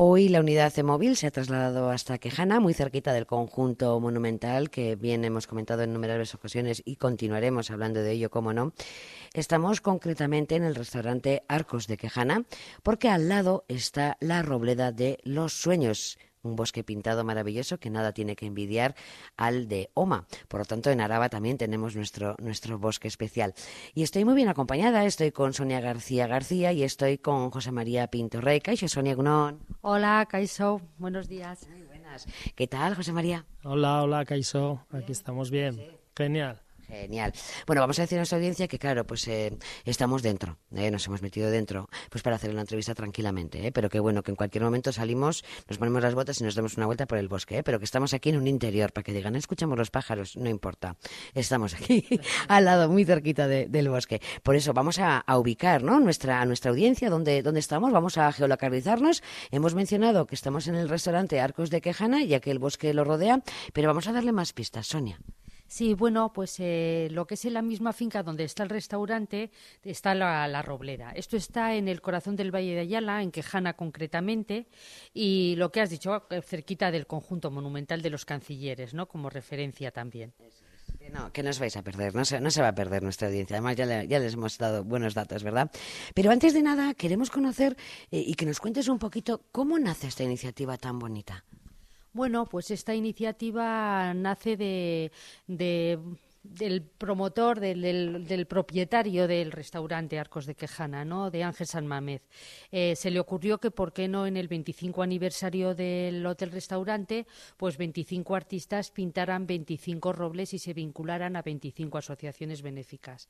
Hoy la unidad de móvil se ha trasladado hasta Quejana, muy cerquita del conjunto monumental que bien hemos comentado en numerosas ocasiones y continuaremos hablando de ello, como no. Estamos concretamente en el restaurante Arcos de Quejana porque al lado está la Robleda de los Sueños un bosque pintado maravilloso que nada tiene que envidiar al de Oma. Por lo tanto, en Araba también tenemos nuestro, nuestro bosque especial. Y estoy muy bien acompañada, estoy con Sonia García García y estoy con José María Pinto Rey. Caixo, Sonia Gunón. Hola, Caixo, buenos días. Muy buenas. ¿Qué tal, José María? Hola, hola, Caixo, aquí estamos bien. Genial. Genial. Bueno, vamos a decir a nuestra audiencia que, claro, pues eh, estamos dentro, eh, nos hemos metido dentro, pues para hacer una entrevista tranquilamente, eh, pero que bueno, que en cualquier momento salimos, nos ponemos las botas y nos damos una vuelta por el bosque, pero que estamos aquí en un interior, para que digan, escuchamos los pájaros, no importa, estamos aquí al lado, muy cerquita del bosque. Por eso vamos a, ubicar, ¿no? Nuestra, nuestra audiencia, donde, donde estamos, vamos a geolocalizarnos. Hemos mencionado que estamos en el restaurante Arcos de Quejana, ya que el bosque lo rodea, pero vamos a darle más pistas, Sonia. Sí, bueno, pues eh, lo que es en la misma finca donde está el restaurante está la, la, Roblera. Esto está en el corazón del Valle de Ayala, en Quejana concretamente, y lo que has dicho, eh, cerquita del conjunto monumental de los cancilleres, ¿no? Como referencia también. Que no os vais a perder, no se, no se va a perder nuestra audiencia. Además, ya, ya, les hemos dado buenos datos, ¿verdad? Pero antes de nada, queremos conocer eh, y que nos cuentes un poquito cómo nace esta iniciativa tan bonita. Bueno, pues esta iniciativa nace de, de del promotor, del, propietario del restaurante Arcos de Quejana, ¿no? de Ángel San Mamez. Eh, se le ocurrió que, ¿por qué no en el 25 aniversario del hotel-restaurante, pues 25 artistas pintaran 25 robles y se vincularan a 25 asociaciones benéficas?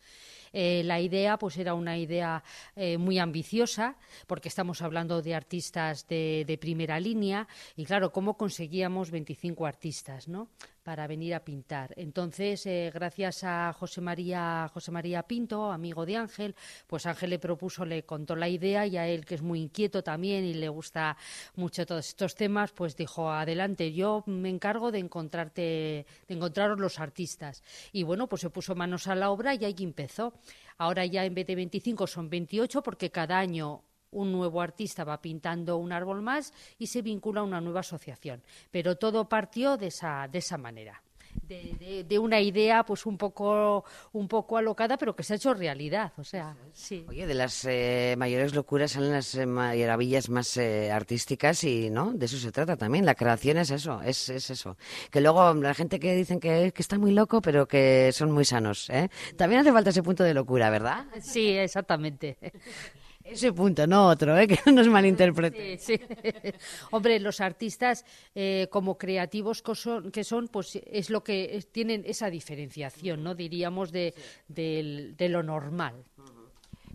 Eh, la idea, pues era una idea eh, muy ambiciosa, porque estamos hablando de artistas de, de primera línea, y claro, ¿cómo conseguíamos 25 artistas, no? Para venir a pintar. Entonces, eh, gracias a José María, José María Pinto, amigo de Ángel, pues Ángel le propuso, le contó la idea y a él, que es muy inquieto también y le gusta mucho todos estos temas, pues dijo, adelante, yo me encargo de encontrarte, de encontraros los artistas. Y bueno, pues se puso manos a la obra y ahí empezó. Ahora ya en vez de 25 son 28 porque cada año un nuevo artista va pintando un árbol más y se vincula a una nueva asociación. Pero todo partió de esa, de esa manera. De, una idea pues un poco un poco alocada pero que se ha hecho realidad o sea sí oye de las eh, mayores locuras salen las eh, maravillas más eh, artísticas y no de eso se trata también la creación es eso es, es eso que luego la gente que dicen que, que está muy loco pero que son muy sanos ¿eh? también hace falta ese punto de locura verdad sí exactamente ese punto, no otro, ¿eh? que no nos malinterprete. Sí, Hombre, los artistas eh, como creativos que son, pues es lo que tienen esa diferenciación, ¿no? Diríamos de, de lo normal.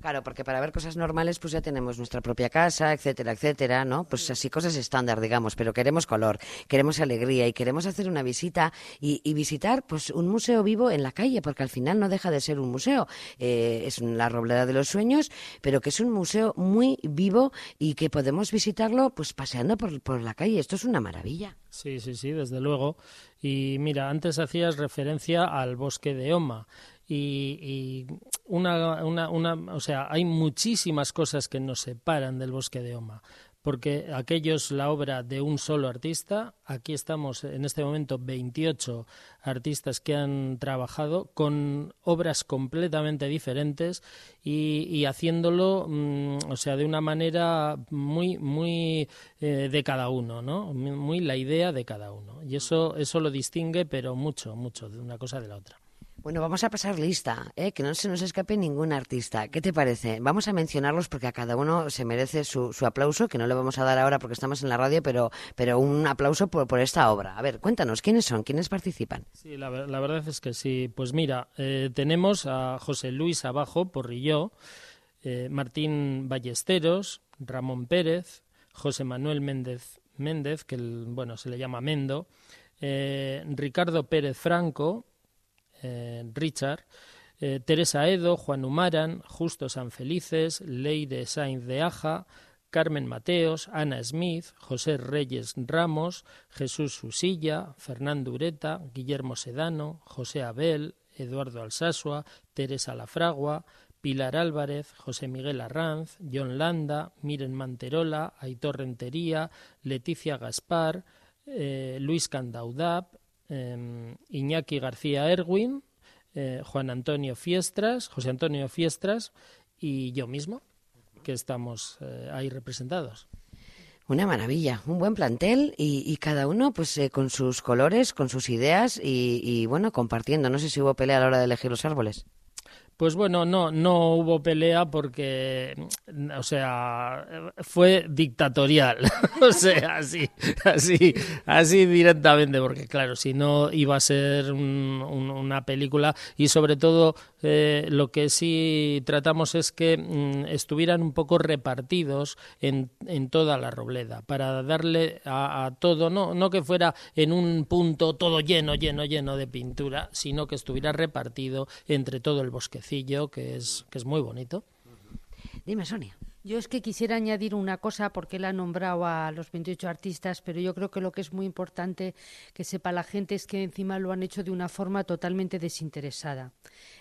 Claro, porque para ver cosas normales pues ya tenemos nuestra propia casa, etcétera, etcétera, ¿no? Pues así cosas estándar, digamos, pero queremos color, queremos alegría y queremos hacer una visita y, visitar pues un museo vivo en la calle, porque al final no deja de ser un museo. Eh, es la Robleda de los Sueños, pero que es un museo muy vivo y que podemos visitarlo pues paseando por, por la calle. Esto es una maravilla. Sí, sí, sí, desde luego. Y mira, antes hacías referencia al bosque de Oma y, una, una, una, o sea, hay muchísimas cosas que nos separan del bosque de Oma, porque aquello es la obra de un solo artista. Aquí estamos en este momento 28 artistas que han trabajado con obras completamente diferentes y, haciéndolo, mm, o sea, de una manera muy, muy eh, de cada uno, ¿no? Muy la idea de cada uno. Y eso, eso lo distingue, pero mucho, mucho de una cosa de la otra. Bueno, vamos a pasar lista, ¿eh? que no se nos escape ningún artista. ¿Qué te parece? Vamos a mencionarlos porque a cada uno se merece su, su aplauso, que no le vamos a dar ahora porque estamos en la radio, pero, pero un aplauso por, por esta obra. A ver, cuéntanos, ¿quiénes son? ¿Quiénes participan? Sí, la, verdad es que sí. Pues mira, eh, tenemos a José Luis Abajo, Porrillo, eh, Martín Ballesteros, Ramón Pérez, José Manuel Méndez, Méndez que bueno, se le llama Mendo, Ricardo Pérez Franco, eh, Richard, eh, Teresa Edo, Juan Humaran, Justo Sanfelices, Leire Sainz de Aja, Carmen Mateos, Ana Smith, José Reyes Ramos, Jesús Susilla, Fernando Ureta, Guillermo Sedano, José Abel, Eduardo Alsasua, Teresa Lafragua, Pilar Álvarez, José Miguel Arranz, John Landa, Miren Manterola, Aitor Rentería, Leticia Gaspar, eh, Luis Candaudap, em, Iñaki García Erwin, eh, Juan Antonio Fiestras, José Antonio Fiestras y yo mismo, que estamos eh, ahí representados. Una maravilla, un buen plantel y, cada uno pues con sus colores, con sus ideas y, y bueno, compartiendo. No sé si hubo pelea a la hora de elegir los árboles. Pues bueno, no, no hubo pelea porque, o sea, fue dictatorial, o sea, así, así, así directamente, porque claro, si no iba a ser una película. Y sobre todo eh, lo que sí tratamos es que mm, estuvieran un poco repartidos en, en toda la robleda para darle a, a todo, no, no que fuera en un punto todo lleno, lleno, lleno de pintura, sino que estuviera repartido entre todo el bosque que es, que es muy bonito. Dime, Sonia. Yo es que quisiera añadir una cosa porque él ha nombrado a los 28 artistas, pero yo creo que lo que es muy importante que sepa la gente es que encima lo han hecho de una forma totalmente desinteresada.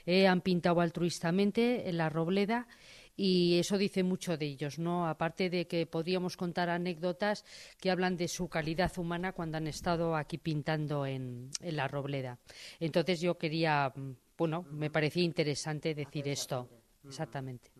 Eh, han pintado altruistamente en la robleda y eso dice mucho de ellos, ¿no? Aparte de que podríamos contar anécdotas que hablan de su calidad humana cuando han estado aquí pintando en, en la robleda. Entonces yo quería bueno, me parecía interesante decir esto. Exactamente.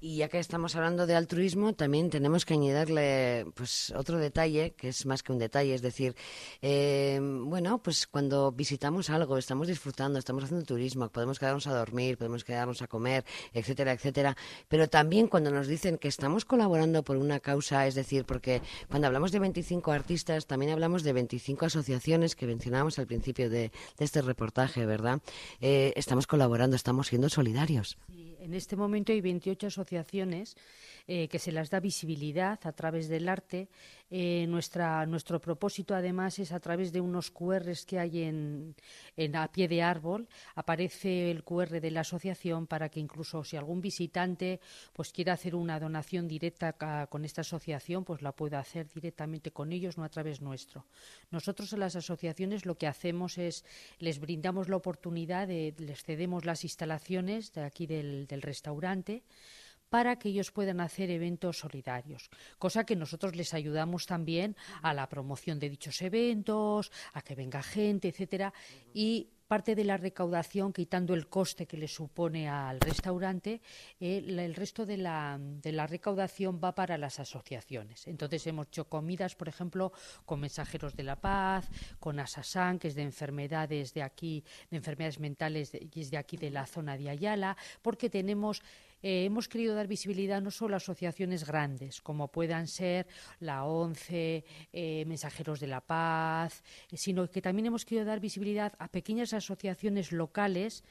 Y ya que estamos hablando de altruismo, también tenemos que añadirle pues otro detalle, que es más que un detalle, es decir, eh, bueno, pues cuando visitamos algo, estamos disfrutando, estamos haciendo turismo, podemos quedarnos a dormir, podemos quedarnos a comer, etcétera, etcétera, pero también cuando nos dicen que estamos colaborando por una causa, es decir, porque cuando hablamos de 25 artistas, también hablamos de 25 asociaciones que mencionábamos al principio de, este reportaje, ¿verdad? Eh, estamos colaborando, estamos siendo solidarios. En este momento hay 28 asociaciones eh, que se las da visibilidad a través del arte. Eh, nuestra, nuestro propósito, además, es a través de unos QRs que hay en, en, a pie de árbol. Aparece el QR de la asociación para que incluso si algún visitante pues quiera hacer una donación directa con esta asociación, pues la pueda hacer directamente con ellos, no a través nuestro. Nosotros en las asociaciones lo que hacemos es les brindamos la oportunidad de les cedemos las instalaciones de aquí del, del restaurante para que ellos puedan hacer eventos solidarios, cosa que nosotros les ayudamos también a la promoción de dichos eventos, a que venga gente, etcétera, y parte de la recaudación, quitando el coste que le supone al restaurante, eh, el resto de la, de la, recaudación va para las asociaciones. Entonces hemos hecho comidas, por ejemplo, con Mensajeros de la Paz, con Asasán, que es de enfermedades de aquí, de enfermedades mentales y es de aquí de la zona de Ayala, porque tenemos eh, hemos querido dar visibilidad no solo a asociaciones grandes, como puedan ser la ONCE, eh, Mensajeros de la Paz, eh, sino que también hemos querido dar visibilidad a pequeñas asociaciones locales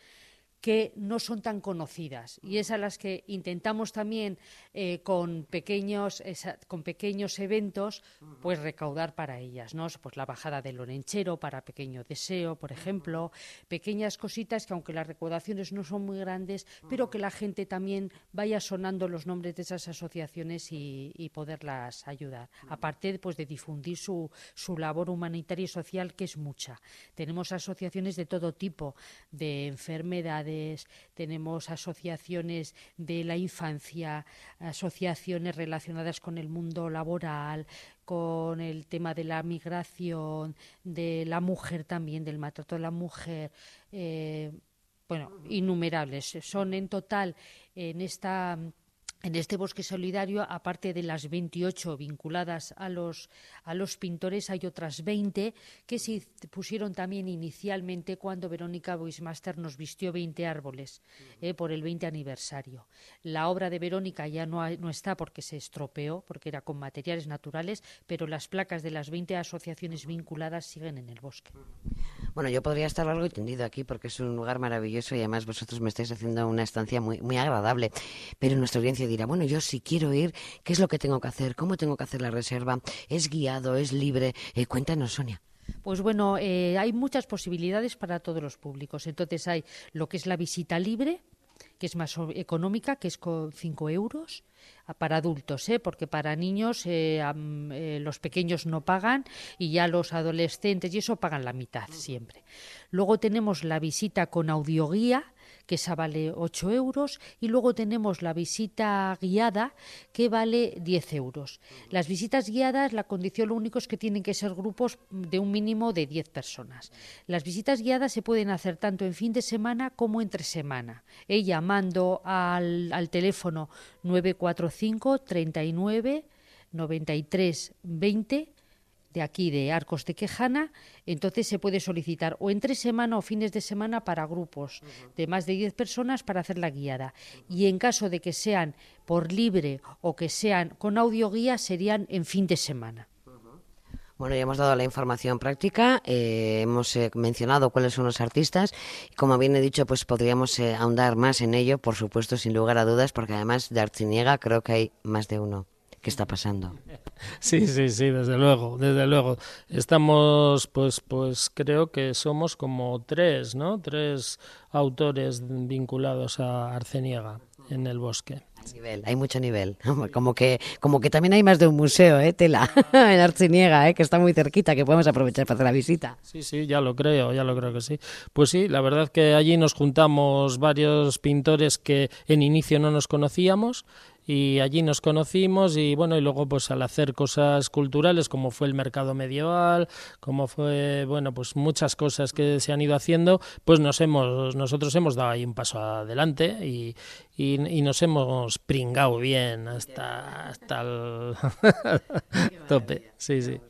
que no son tan conocidas. Y es a las que intentamos también eh, con pequeños con pequeños eventos pues recaudar para ellas no pues la bajada del orenchero para pequeño deseo por ejemplo. Pequeñas cositas que aunque las recaudaciones no son muy grandes pero que la gente también vaya sonando los nombres de esas asociaciones y, poderlas ayudar. Aparte pues de difundir su, su labor humanitaria y social que es mucha. Tenemos asociaciones de todo tipo de enfermedades tenemos asociaciones de la infancia, asociaciones relacionadas con el mundo laboral, con el tema de la migración, de la mujer también, del maltrato de la mujer. Eh, bueno, innumerables. Son en total en esta en este bosque solidario, aparte de las 28 vinculadas a los, a los pintores, hay otras 20 que se pusieron también inicialmente cuando Verónica Boismaster nos vistió 20 árboles eh, por el 20 aniversario. La obra de Verónica ya no, no, está porque se estropeó, porque era con materiales naturales, pero las placas de las 20 asociaciones vinculadas siguen en el bosque. Bueno, yo podría estar largo y tendido aquí porque es un lugar maravilloso y además vosotros me estáis haciendo una estancia muy, muy agradable. Pero nuestra audiencia dirá, bueno, yo si quiero ir, ¿qué es lo que tengo que hacer? ¿Cómo tengo que hacer la reserva? ¿Es guiado? ¿Es libre? Eh, cuéntanos, Sonia. Pues bueno, eh, hay muchas posibilidades para todos los públicos. Entonces hay lo que es la visita libre, que es más económica, que es con 5 euros para adultos, ¿eh? porque para niños eh, los pequeños no pagan y ya los adolescentes y eso pagan la mitad siempre. Luego tenemos la visita con audioguía, que esa vale 8 euros, y luego tenemos la visita guiada, que vale 10 euros. Las visitas guiadas, la condición lo único es que tienen que ser grupos de un mínimo de 10 personas. Las visitas guiadas se pueden hacer tanto en fin de semana como entre semana. Eh, llamando al, al teléfono 945 39 93 20 de aquí de Arcos de Quejana, entonces se puede solicitar o entre semana o fines de semana para grupos de más de 10 personas para hacer la guiada. Y en caso de que sean por libre o que sean con audioguía, serían en fin de semana. Bueno, ya hemos dado la información práctica, eh, hemos eh, mencionado cuáles son los artistas y como bien he dicho, pues podríamos eh, ahondar más en ello, por supuesto, sin lugar a dudas, porque además de Arciniega creo que hay más de uno que está pasando. Sí, sí, sí, desde luego, desde luego. Estamos, pues, pues creo que somos como tres, ¿no? Tres autores vinculados a Arceniega en el bosque nivel, hay mucho nivel. Como que, como que también hay más de un museo, ¿eh? Tela, en Arciniega, ¿eh? Que está muy cerquita, que podemos aprovechar para hacer la visita. Sí, sí, ya lo creo, ya lo creo que sí. Pues sí, la verdad que allí nos juntamos varios pintores que en inicio no nos conocíamos y allí nos conocimos y bueno y luego pues al hacer cosas culturales como fue el mercado medieval como fue bueno pues muchas cosas que se han ido haciendo pues nos hemos nosotros hemos dado ahí un paso adelante y, y, nos hemos pringado bien hasta hasta el tope. sí sí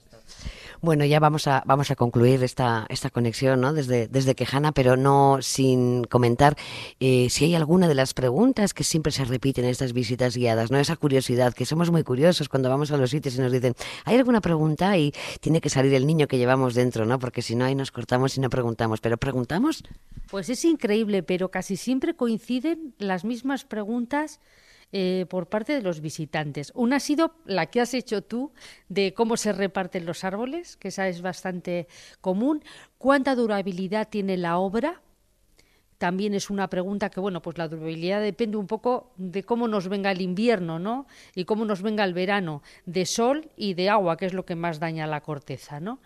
bueno, ya vamos a, vamos a concluir esta, esta conexión ¿no? desde, desde Quejana, pero no sin comentar eh, si hay alguna de las preguntas que siempre se repiten en estas visitas guiadas, ¿no? Esa curiosidad, que somos muy curiosos cuando vamos a los sitios y nos dicen, ¿hay alguna pregunta? Y tiene que salir el niño que llevamos dentro, ¿no? Porque si no, ahí nos cortamos y no preguntamos. ¿Pero preguntamos? Pues es increíble, pero casi siempre coinciden las mismas preguntas eh, por parte de los visitantes. Una ha sido la que has hecho tú de cómo se reparten los árboles, que esa es bastante común. ¿Cuánta durabilidad tiene la obra? También es una pregunta que, bueno, pues la durabilidad depende un poco de cómo nos venga el invierno, ¿no? Y cómo nos venga el verano, de sol y de agua, que es lo que más daña la corteza, ¿no?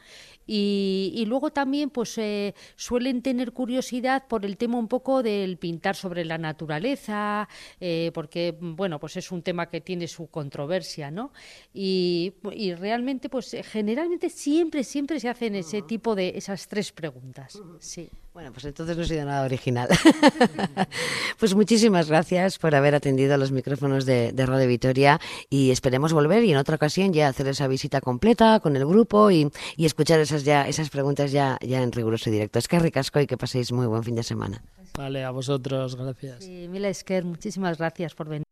Y, luego también pues eh, suelen tener curiosidad por el tema un poco del pintar sobre la naturaleza, eh, porque bueno pues es un tema que tiene su controversia, ¿no? Y, y realmente pues generalmente siempre siempre se hacen ese tipo de esas tres preguntas, sí. Bueno, pues entonces no he sido nada original. pues muchísimas gracias por haber atendido a los micrófonos de, de Radio Vitoria y esperemos volver y en otra ocasión ya hacer esa visita completa con el grupo y, y escuchar esas ya esas preguntas ya, ya en riguroso directo. Es que ricasco y que paséis muy buen fin de semana. Vale, a vosotros, gracias. Sí, Mila Esker, muchísimas gracias por venir.